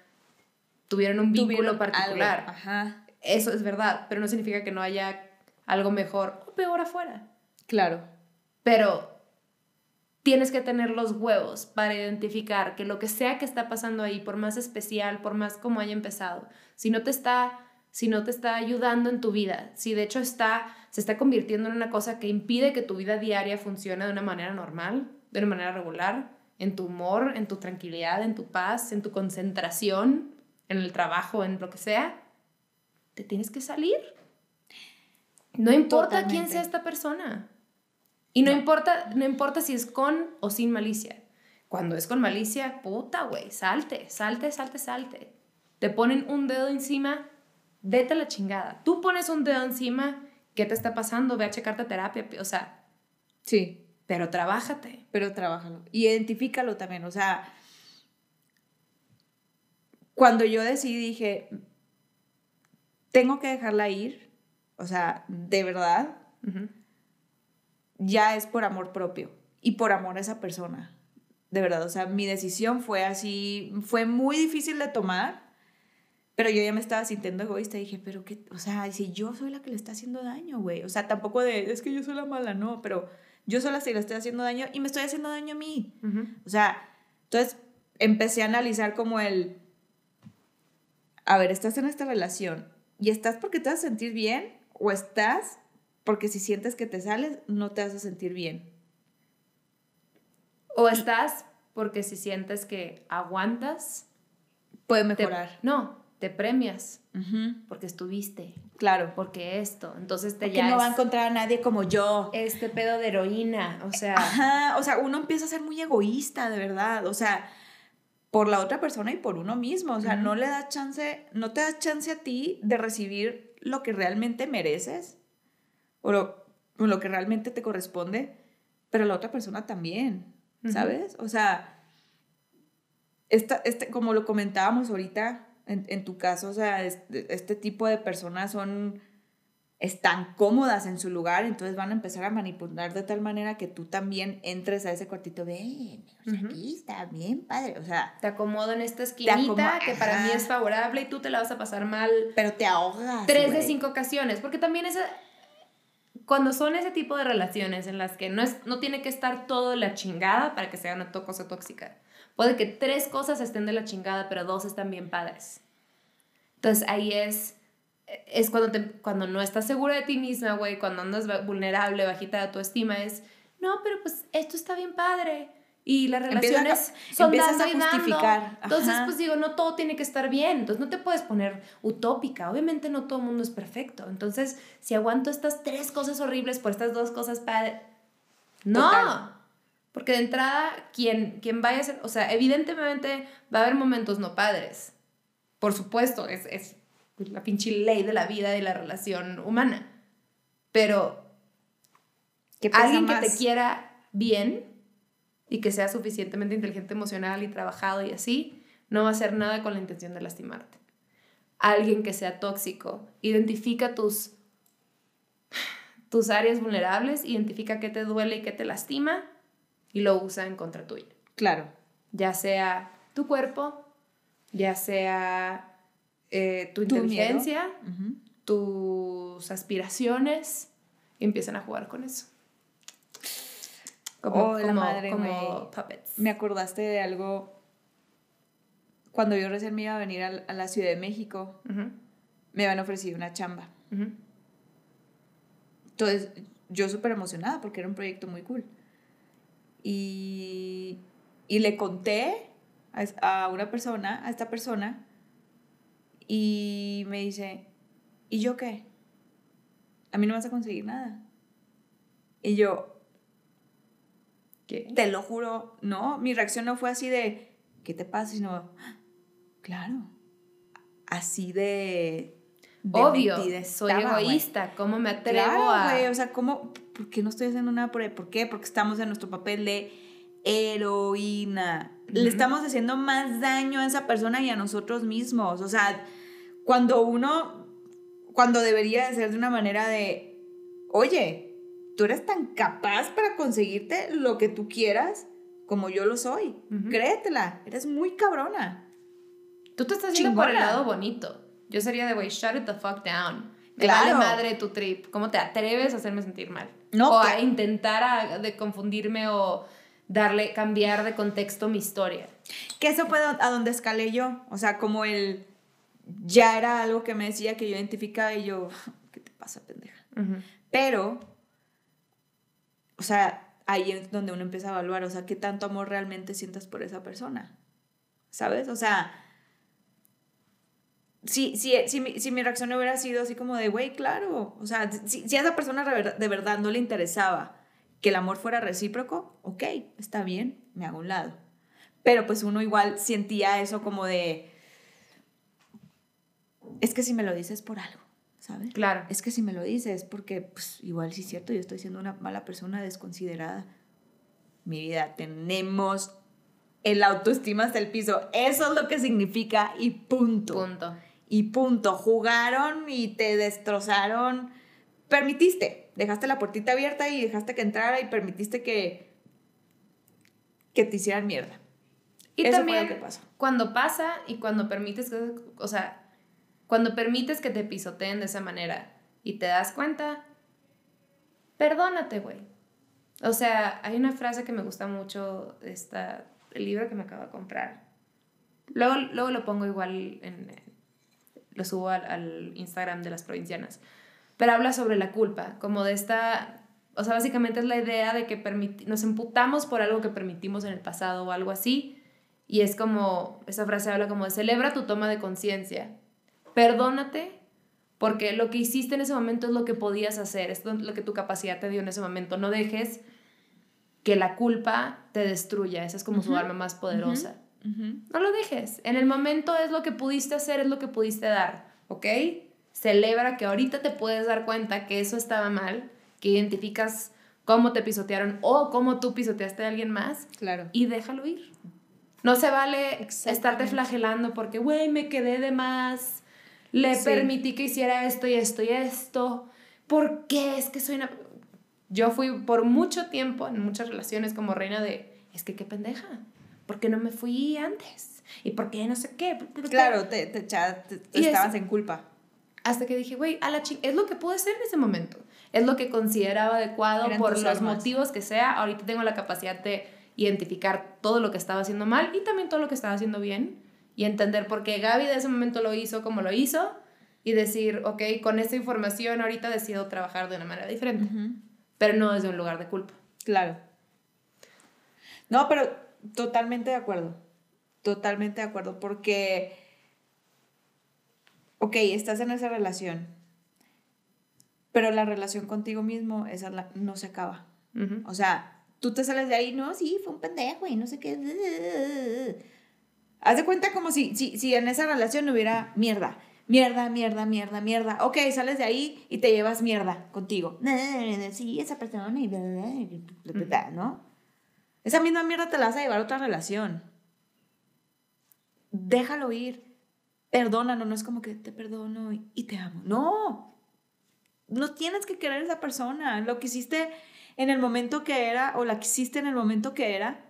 tuvieron un vínculo Tuvieron particular. algo. Ajá. Eso es verdad, pero no significa que no haya algo mejor o peor afuera. Claro. Pero tienes que tener los huevos para identificar que lo que sea que está pasando ahí, por más especial, por más como haya empezado, si no te está, si no te está ayudando en tu vida, si de hecho está, se está convirtiendo en una cosa que impide que tu vida diaria funcione de una manera normal, de una manera regular, en tu humor, en tu tranquilidad, en tu paz, en tu concentración, en el trabajo, en lo que sea, te tienes que salir. No importa quién sea esta persona. Y no, importa, no importa si es con o sin malicia. Cuando es con malicia, puta, güey, salte, salte, salte, salte. Te ponen un dedo encima, vete a la chingada. Tú pones un dedo encima, ¿qué te está pasando? Ve a checarte a terapia, o sea, Sí. pero trabájate. pero trabájalo. Y identifícalo también. O sea, cuando yo decidí, dije, tengo que dejarla ir. O sea, de verdad. Ya es por amor propio y por amor a esa persona. De verdad, o sea, mi decisión fue así, fue muy difícil de tomar, pero yo ya me estaba sintiendo egoísta. Dije, pero qué, o sea, si yo soy la que le está haciendo daño, güey. O sea, tampoco de, es que yo soy la mala, no, pero yo soy la que le estoy haciendo daño y me estoy haciendo daño a mí. Ujú. O sea, entonces empecé a analizar como el, a ver, estás en esta relación y estás porque te vas a sentir bien o estás porque si sientes que te sales no te vas a sentir bien. O estás porque si sientes que aguantas, Puede te- mejorar. no, te premias porque estuviste, Claro. porque esto. Entonces te Porque ya no va a encontrar a nadie como yo. este pedo de heroína, o sea, Ajá, o sea, uno empieza a ser muy egoísta, de verdad. O sea, por la otra persona y por uno mismo. O sea, no le das chance, no te das chance a ti de recibir lo que realmente mereces o lo, o lo que realmente te corresponde, pero la otra persona también. ¿sabes? O sea, esta, este, como lo comentábamos ahorita en, en tu caso, o sea, este, este tipo de personas son están cómodas en su lugar, entonces van a empezar a manipular de tal manera que tú también entres a ese cuartito, ven, o sea, Ujú. aquí está bien padre, o sea, te acomodo en esta esquinita que para mí es favorable y tú te la vas a pasar mal pero te ahogas. tres de cinco ocasiones, porque también esa cuando son ese tipo de relaciones en las que no es no tiene que estar todo la chingada para que sea una cosa tóxica. Puede que tres cosas estén de la chingada, pero dos están bien padres. Entonces ahí es es cuando, te, cuando no estás segura de ti misma, güey, cuando andas vulnerable, bajita de tu estima, es, no, pero pues esto está bien padre. Y las relaciones son dando y justificar. Entonces, pues digo, no todo tiene que estar bien. Entonces, no te puedes poner utópica. Obviamente, no todo el mundo es perfecto. Entonces, si aguanto estas tres cosas horribles por estas dos cosas padres. No. Porque de entrada, quien, quien vaya a ser. O sea, evidentemente va a haber momentos no padres. Por supuesto, es, es la pinche ley de la vida y la relación humana. Pero. alguien que te quiera bien y que sea suficientemente inteligente emocional y trabajado y así, no va a hacer nada con la intención de lastimarte. Alguien que sea tóxico, identifica tus, tus áreas vulnerables, identifica qué te duele y qué te lastima y lo usa en contra tuya. Claro. Ya sea tu cuerpo, ya sea eh, tu, inteligencia, tus aspiraciones, empiezan a jugar con eso. Como, oh, la madre, puppets. Me acordaste de algo. Cuando yo recién me iba a venir a, la Ciudad de México, me habían ofrecido una chamba. Entonces, yo súper emocionada porque era un proyecto muy cool. Y, y le conté a, a, una persona, a esta persona, y me dice, ¿y yo qué? A mí no vas a conseguir nada. Y yo, te lo juro, no, mi reacción no fue así de, ¿qué te pasa? Sino, claro, así de... Obvio, soy egoísta, ¿cómo me atrevo claro, a...? Güey, o sea, ¿cómo, ¿por qué no estoy haciendo nada por él? ¿Por qué? Porque estamos en nuestro papel de heroína. Le estamos haciendo más daño a esa persona y a nosotros mismos. O sea, cuando uno, cuando debería de ser de una manera de, oye, tú eres tan capaz para conseguirte lo que tú quieras como yo lo soy. Créetela, eres muy cabrona. Tú te estás yendo por el lado bonito. Yo sería de, güey, shut it the fuck down. Me vale madre tu trip. ¿Cómo te atreves a hacerme sentir mal? No, o a intentar de confundirme o darle, cambiar de contexto mi historia. Que eso fue a donde escalé yo. O sea, como el. Ya era algo que me decía que yo identificaba y yo. ¿Qué te pasa, pendeja? Pero o sea, ahí es donde uno empieza a evaluar, o sea, qué tanto amor realmente sientas por esa persona. ¿Sabes? O sea, si, si, mi reacción hubiera sido así como de, güey, claro, o sea, si, si, a esa persona de verdad no le interesaba que el amor fuera recíproco, ok, está bien, me hago un lado. Pero pues uno igual sentía eso como de, es que si me lo dices por algo. ¿Sabes? Claro. Es que si me lo dices, porque pues, igual sí es cierto, yo estoy siendo una mala persona desconsiderada. Mi vida, tenemos el autoestima hasta el piso. Eso es lo que significa y punto. Punto. Y punto. Jugaron y te destrozaron. Permitiste. Dejaste la puertita abierta y dejaste que entrara y permitiste que, que te hicieran mierda. Y también, cuando pasa y cuando permites que, o sea, cuando permites que te pisoteen de esa manera y te das cuenta, perdónate, güey. O sea, hay una frase que me gusta mucho, esta, el libro que me acabo de comprar. Luego, luego lo pongo igual, en, lo subo al, Instagram de las provincianas. Pero habla sobre la culpa, como de esta, o sea, básicamente es la idea de que nos emputamos por algo que permitimos en el pasado o algo así. Y es como, esa frase habla como de celebra tu toma de conciencia Perdónate porque lo que hiciste en ese momento es lo que podías hacer, es lo que tu capacidad te dio en ese momento. No dejes que la culpa te destruya, esa es como su arma más poderosa. No lo dejes, en el momento es lo que pudiste hacer, es lo que pudiste dar, ¿ok? Celebra que ahorita te puedes dar cuenta que eso estaba mal, que identificas cómo te pisotearon o cómo tú pisoteaste a alguien más. Claro. Y déjalo ir. No se vale estarte flagelando porque, güey, me quedé de más le permití que hiciera esto y esto y esto. ¿Por qué? Es que soy una... Yo fui por mucho tiempo en muchas relaciones como reina de, es que qué pendeja, ¿por qué no me fui antes? ¿Y por qué no sé qué? Claro, te, te, estabas en culpa. Hasta que dije, güey, a la ching es lo que pude hacer en ese momento. Es lo que consideraba adecuado por los motivos que sea. Ahorita tengo la capacidad de identificar todo lo que estaba haciendo mal y también todo lo que estaba haciendo bien y entender por qué Gaby de ese momento lo hizo como lo hizo y decir, ok, con esta información ahorita decido trabajar de una manera diferente, pero no desde un lugar de culpa. Claro. No, pero totalmente de acuerdo. Totalmente de acuerdo, porque, ok, estás en esa relación, pero la relación contigo mismo, esa no se acaba. O sea, tú te sales de ahí, no, sí, fue un pendejo y no sé qué. Haz de cuenta como si, si, si en esa relación hubiera mierda. Mierda, mierda, mierda, mierda. Ok, sales de ahí y te llevas mierda contigo. Sí, esa persona y ¿no? Esa misma mierda te la vas a llevar a otra relación. Déjalo ir. Perdónalo, no es como que te perdono y te amo. No. No tienes que querer a esa persona. Lo que hiciste en el momento que era o la que hiciste en el momento que era.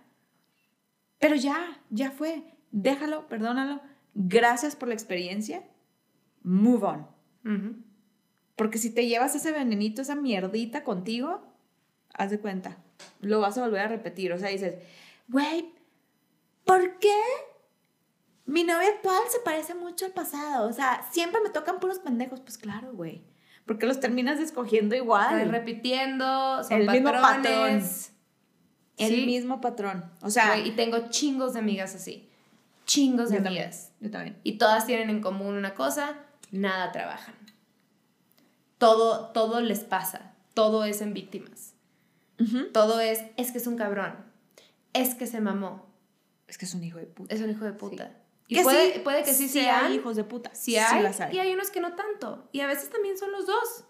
Pero ya, ya fue. Déjalo, perdónalo. Gracias por la experiencia. Move on. Porque si te llevas ese venenito, esa mierdita contigo, haz de cuenta, lo vas a volver a repetir. O sea, dices, güey, ¿por qué mi novia actual se parece mucho al pasado? O sea, siempre me tocan puros pendejos. Pues claro, güey porque los terminas escogiendo igual. repitiendo, son el mismo patrón. El mismo patrón. O sea, y tengo chingos de amigas así. Chingos de amigas. yo también. Y todas tienen en común una cosa, nada trabajan. Todo, todo les pasa. Todo es en víctimas. Todo es, es que es un cabrón. Es que se mamó. Es que es un hijo de puta. Es un hijo de puta. Y puede, puede, que sí, sí sean hijos de puta. Sí hay, Y hay unos que no tanto. Y a veces también son los dos.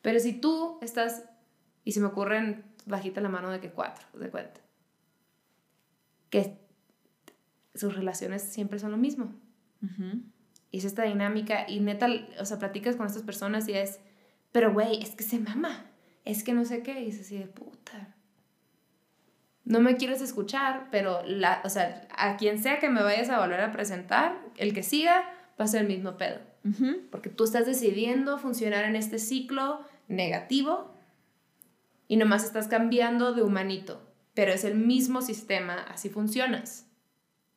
Pero si tú estás, y se me ocurren bajita la mano de que cuatro, de cuenta, que sus relaciones siempre son lo mismo. Y es esta dinámica, y neta, o sea, platicas con estas personas y es, pero güey, es que se mama, es que no sé qué, y es así de puta no me quieres escuchar, pero la, o sea, a quien sea que me vayas a volver a presentar, el que siga va a ser el mismo pedo. Porque tú estás decidiendo funcionar en este ciclo negativo y nomás estás cambiando de humanito, pero es el mismo sistema, así funcionas.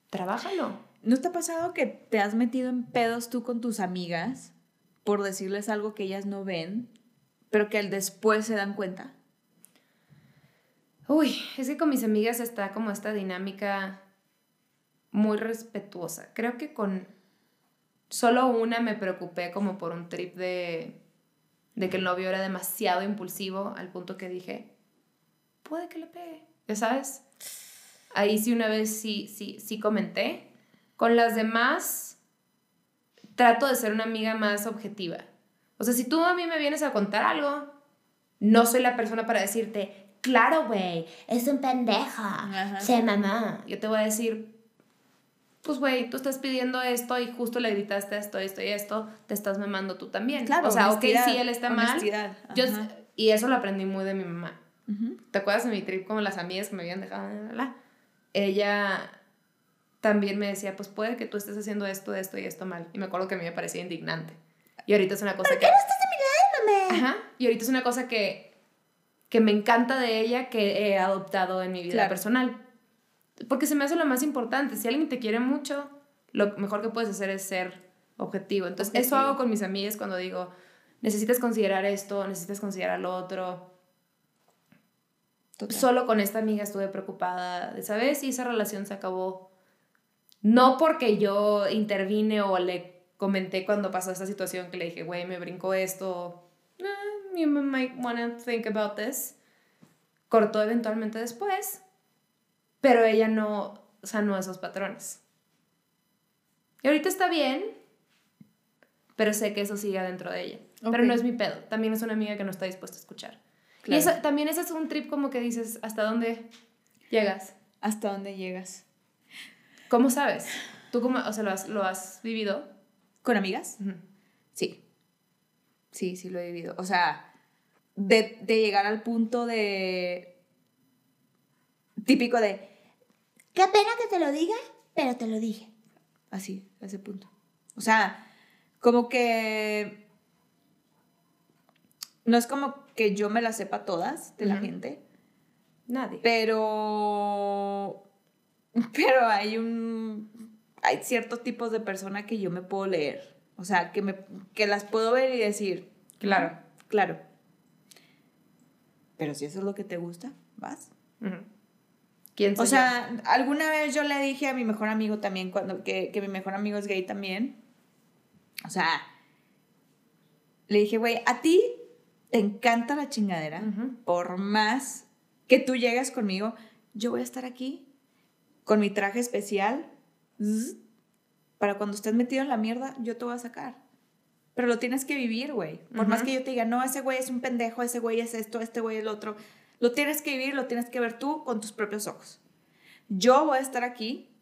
Trabájalo. ¿No te ha pasado que te has metido en pedos tú con tus amigas por decirles algo que ellas no ven, pero que al después se dan cuenta? Uy, es que con mis amigas está como esta dinámica muy respetuosa. Creo que con solo una me preocupé como por un trip de, de que el novio era demasiado impulsivo al punto que dije, puede que le pegue, ya sabes. Ahí sí una vez sí, sí, sí comenté. Con las demás trato de ser una amiga más objetiva. O sea, si tú a mí me vienes a contar algo, no soy la persona para decirte, claro, güey, es un pendeja, se mamá. Yo te voy a decir, pues, güey, tú estás pidiendo esto y justo le gritaste esto, esto y esto, te estás mamando tú también. Claro, o sea, ok, sí, él está mal. Yo, y eso lo aprendí muy de mi mamá. ¿Te acuerdas de mi trip como las amigas que me habían dejado? Ella también me decía, pues puede que tú estés haciendo esto, esto y esto mal. Y me acuerdo que a mí me parecía indignante. Y ahorita es una cosa ¿Por que... qué no estás? Ajá. Y ahorita es una cosa que que me encanta de ella que he adoptado en mi vida personal. Porque se me hace lo más importante. Si alguien te quiere mucho, lo mejor que puedes hacer es ser objetivo. Entonces, eso hago con mis amigas cuando digo, necesitas considerar esto, necesitas considerar lo otro. Solo con esta amiga estuve preocupada de saber si esa relación se acabó. No porque yo intervine o le comenté cuando pasó esta situación que le dije, güey, me brincó esto you might want to think about this. Cortó eventualmente después, pero ella no sanó esos patrones. Y ahorita está bien, pero sé que eso sigue dentro de ella. Pero no es mi pedo. También es una amiga que no está dispuesta a escuchar. Y eso, también ese es un trip como que dices, ¿hasta dónde llegas? ¿Hasta dónde llegas? ¿Cómo sabes? ¿Tú cómo, o sea, lo has, lo has vivido? ¿Con amigas? Sí. Sí, sí lo he vivido. O sea, de, llegar al punto de... Típico de... Qué pena que te lo diga, pero te lo dije. Así, a ese punto. O sea, como que... No es como que yo me las sepa todas de la gente. Nadie. Pero... Pero hay un... Hay ciertos tipos de persona que yo me puedo leer O sea, que, me, que las puedo ver y decir, claro, claro. Pero si eso es lo que te gusta, vas. ¿Quién O sea, alguna vez yo le dije a mi mejor amigo también, cuando, que, que mi mejor amigo es gay también. O sea, le dije, güey, a ti te encanta la chingadera, por más que tú llegues conmigo, yo voy a estar aquí con mi traje especial para cuando estés metido en la mierda, yo te voy a sacar. Pero lo tienes que vivir, güey. Por más que yo te diga, no, ese güey es un pendejo, ese güey es esto, este güey es el otro. Lo tienes que vivir, lo tienes que ver tú con tus propios ojos. Yo voy a estar aquí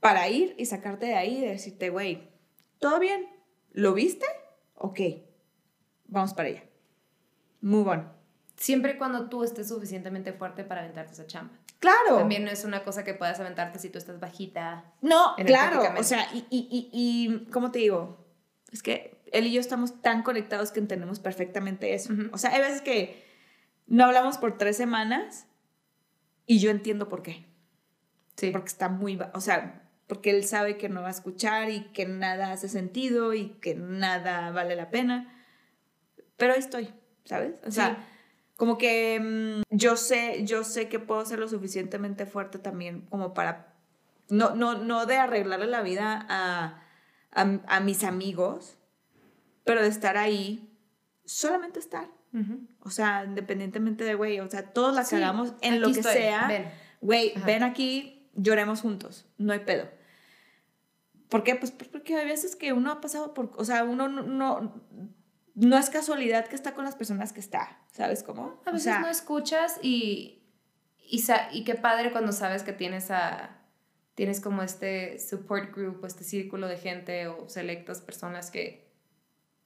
para ir y sacarte de ahí y decirte, güey, ¿todo bien? ¿Lo viste? Ok, vamos para allá. Move on. Siempre cuando tú estés suficientemente fuerte para aventarte esa chamba. Claro. También no es una cosa que puedas aventarte si tú estás bajita. No, claro. O sea, y, y, y, ¿cómo te digo? Es que él y yo estamos tan conectados que entendemos perfectamente eso. O sea, hay veces que no hablamos por tres semanas y yo entiendo por qué. Sí. Porque está muy, o sea, porque él sabe que no va a escuchar y que nada hace sentido y que nada vale la pena. Pero ahí estoy, ¿sabes? O sea, como que mm, yo sé, yo sé que puedo ser lo suficientemente fuerte también como para, no, no, no de arreglarle la vida a, a, mis amigos, pero de estar ahí, solamente estar. O sea, independientemente de, güey, o sea, todos la cagamos en lo que sea. Güey, ven aquí, lloremos juntos, no hay pedo. ¿Por qué? Pues porque hay veces que uno ha pasado por, o sea, uno no no es casualidad que está con las personas que está, ¿sabes cómo? A veces no escuchas y, y, y, qué padre cuando sabes que tienes a tienes como este support group este círculo de gente o selectas personas que,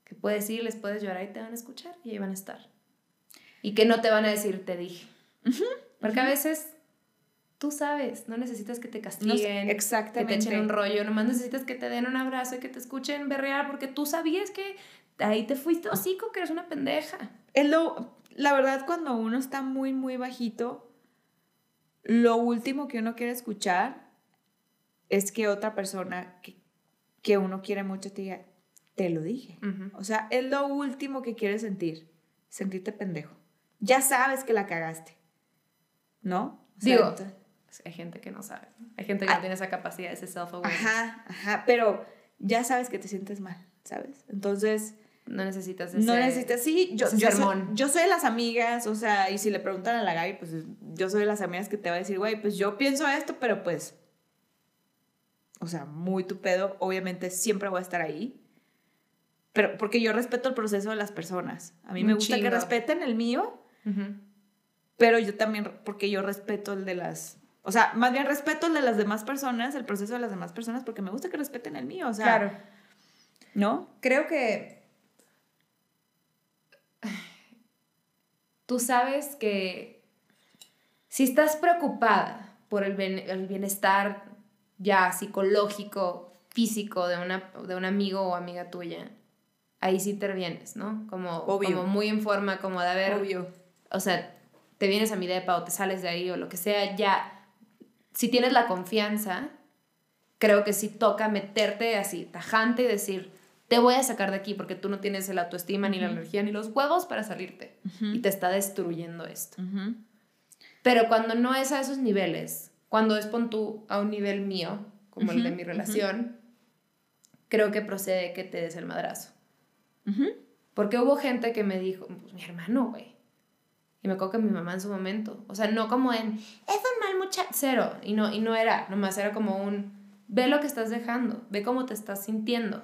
que puedes ir, les puedes llorar y te van a escuchar y ahí van a estar. Y que no te van a decir, te dije. Porque a veces tú sabes, no necesitas que te castiguen, exactamente. que te echen un rollo, nomás necesitas que te den un abrazo y que te escuchen berrear porque tú sabías que ahí te fuiste hocico, que eres una pendeja. Es lo, la verdad, cuando uno está muy, muy bajito, lo último que uno quiere escuchar es que otra persona que, que uno quiere mucho te diga, te lo dije. O sea, es lo último que quieres sentir, sentirte pendejo. Ya sabes que la cagaste, ¿no? Digo, hay gente que no sabe. Hay gente que no ah. tiene esa capacidad, ese self-awareness. Ajá, ajá, pero ya sabes que te sientes mal, ¿sabes? Entonces, no necesitas ese, No necesitas, sí, yo, yo, soy, yo soy de las amigas, o sea, y si le preguntan a la Gaby, pues yo soy de las amigas que te va a decir, güey, pues yo pienso esto, pero pues, o sea, muy tu pedo, obviamente siempre voy a estar ahí, pero porque yo respeto el proceso de las personas. A mí me gusta que respeten el mío, pero yo también, porque yo respeto el de las, o sea, más bien respeto el de las demás personas, el proceso de las demás personas, porque me gusta que respeten el mío, o sea. Claro. ¿No? Creo que tú sabes que si estás preocupada por el, bienestar ya psicológico, físico de, una, de un amigo o amiga tuya, ahí sí intervienes, ¿no? Como, como muy en forma, como de haber... Obvio. O sea, te vienes a mi depa o te sales de ahí o lo que sea, ya, si tienes la confianza, creo que sí toca meterte así, tajante y decir, te voy a sacar de aquí porque tú no tienes la autoestima, ni la energía, ni los huevos para salirte. Y te está destruyendo esto. Pero cuando no es a esos niveles, cuando es pon tú a un nivel mío, como el de mi relación, creo que procede que te des el madrazo. Porque hubo gente que me dijo, pues mi hermano, güey. Y me acuerdo que mi mamá en su momento, o sea, no como en, es un mal muchacho, cero. Y no, y no era, nomás era como un, ve lo que estás dejando, ve cómo te estás sintiendo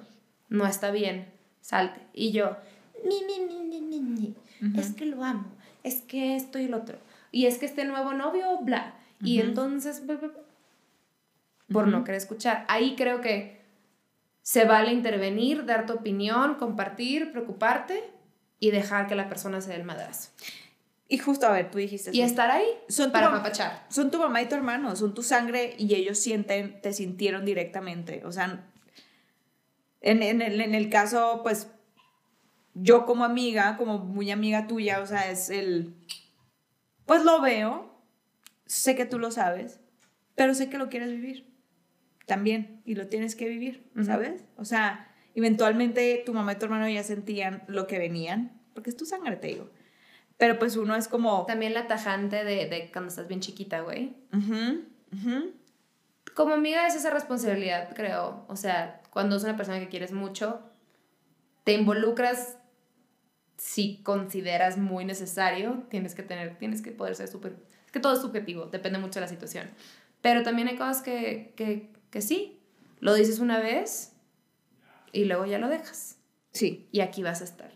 no está bien, salte. Y yo, ni, ni, ni, ni, ni, es que lo amo, es que esto y el otro, y es que este nuevo novio, bla. Y entonces, por no querer escuchar. Ahí creo que se vale intervenir, dar tu opinión, compartir, preocuparte y dejar que la persona se dé el madrazo. Y justo, a ver, tú dijiste... Y estar ahí son para papachar. Son tu mamá y tu hermano, son tu sangre y ellos sienten, te sintieron directamente. O sea, en, en, el, en el caso, pues, yo como amiga, como muy amiga tuya, o sea, es el, pues lo veo, sé que tú lo sabes, pero sé que lo quieres vivir también y lo tienes que vivir, ¿sabes? O sea, eventualmente tu mamá y tu hermano ya sentían lo que venían, porque es tu sangre, te digo. Pero pues uno es como... También la tajante de, de cuando estás bien chiquita, güey. Ujú, ujú. Como amiga es esa responsabilidad, creo. O sea, cuando es una persona que quieres mucho, te involucras si consideras muy necesario, tienes que tener, tienes que poder ser súper... Es que todo es subjetivo, depende mucho de la situación. Pero también hay cosas que, que, que sí, lo dices una vez y luego ya lo dejas. Sí, Y aquí vas a estar,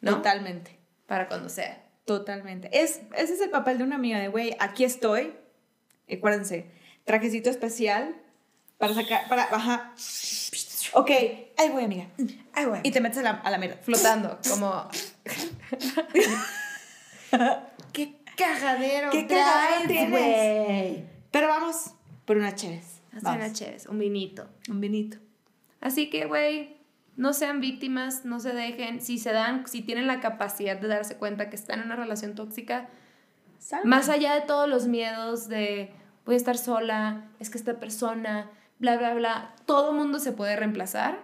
¿no? totalmente. Para cuando sea. Totalmente. Es, ese es el papel de una amiga de, güey, aquí estoy. Acuérdense, trajecito especial para sacar, para, ajá. Ok, ahí voy, amiga. Ay, güey. Y te metes a la, a la mierda. flotando, como... ¡Qué cajadero ¿Qué traes, cagadero tienes? güey! Pero vamos por una chévez. Haz Vamos. una chévere, un vinito. Un vinito. Así que, güey, no sean víctimas, no se dejen. Si se dan, si tienen la capacidad de darse cuenta que están en una relación tóxica, más allá de todos los miedos de voy a estar sola, es que esta persona, bla, bla, bla, todo mundo se puede reemplazar.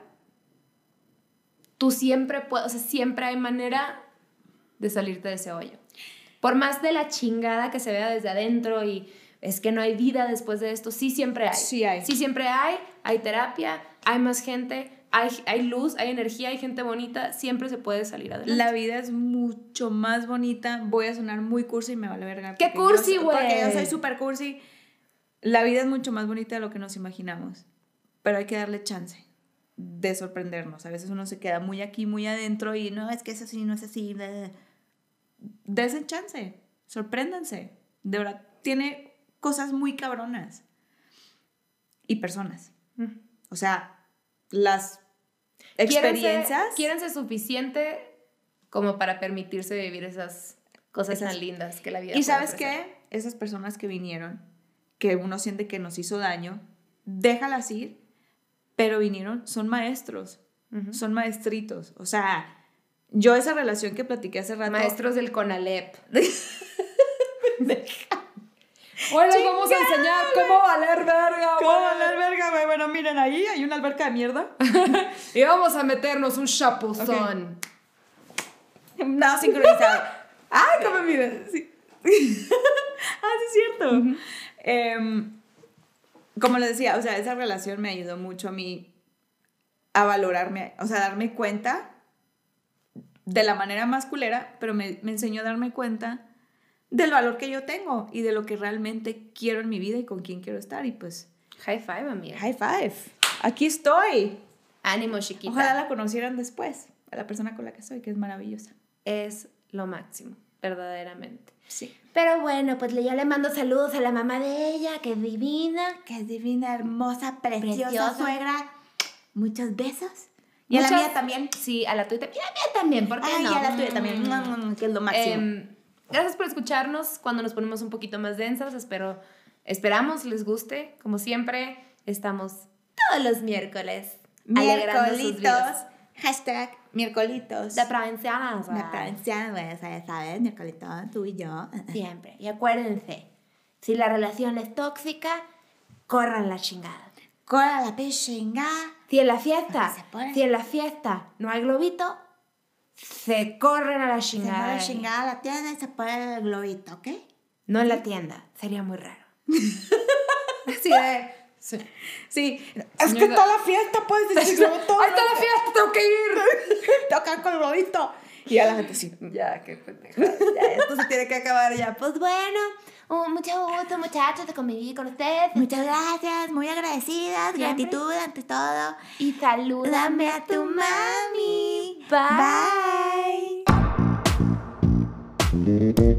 Tú siempre puedes, o sea, siempre hay manera de salirte de ese hoyo. Por más de la chingada que se vea desde adentro y es que no hay vida después de esto, sí siempre hay. Sí hay. Sí siempre hay, hay terapia, hay más gente, hay, hay luz, hay energía, hay gente bonita, siempre se puede salir adelante. La vida es mucho más bonita. Voy a sonar muy cursi y me vale verga. ¿Qué cursi, soy- Porque yo güey? soy súper cursi. La vida es mucho más bonita de lo que nos imaginamos. Pero hay que darle chance de sorprendernos. A veces uno se queda muy aquí, muy adentro y no, es que es así, no es así. bla, bla, bla". Desen chance. Sorpréndanse. De verdad, tiene cosas muy cabronas. Y personas. Mm. O sea, las experiencias. Quiéranse suficiente como para permitirse vivir esas cosas Esas- tan lindas que la vida Y sabes qué? Esas personas que vinieron, que uno siente que nos hizo daño, déjalas ir, pero vinieron, son maestros, Ujú. son maestritos. O sea, yo esa relación que platiqué hace rato. Maestros del CONALEP. Hoy les vamos a enseñar cómo valer verga, ¿Cómo valer verga, güey? Bueno, miren, ahí hay una alberca de mierda. Y vamos a meternos un chapuzón. Nada sincronizado. ¡Ay, cómo me mira! Sí. ah, sí, es cierto. Em, como les decía, o sea, esa relación me ayudó mucho a mí a valorarme, o sea, a darme cuenta de la manera más culera, pero me, me enseñó a darme cuenta del valor que yo tengo y de lo que realmente quiero en mi vida y con quién quiero estar. Y pues, High five, amiga. high five. Aquí estoy. Ánimo, chiquita. Ojalá la conocieran después, a la persona con la que soy, que es maravillosa. Es lo máximo, verdaderamente. Sí. Pero bueno, pues ya le mando saludos a la mamá de ella, que es divina. Que es divina, hermosa, preciosa, Preciosa. suegra. Muchos besos. Y a la mía también. Sí, a la tuya también. Y a la mía también, ¿por qué Ay, no? a la tuya también. Mm. Mm, Que es lo máximo. Em, gracias por escucharnos cuando nos ponemos un poquito más densas. Espero, esperamos les guste. Como siempre, estamos todos los miércoles Miércolitos. Hashtag miércolitos. De prevención. De ya sabes, miércolito, tú y yo. Siempre. Y acuérdense, si la relación es tóxica, corran la chingada. Cola la pichinga. Si en la fiesta, si en la fiesta no hay globito, se corren a la Se chingada. pone chingada la tienda y se pone el globito, ¿ok? No en la tienda, sería muy raro. Así de. Sí. Sí. Es que está la fiesta, pues, decir globito. ¡Ahí está la fiesta! ¡Tengo que ir! Tocan con el globito. Y a la gente sí. Ya, qué pendeja. Ya, esto se tiene que acabar ya. Pues bueno, mucho gusto, muchachos, de convivir con ustedes. Muchas gracias, muy agradecidas, Siempre. gratitud ante todo. Y salúdame Dame a tu mami. Bye. Bye.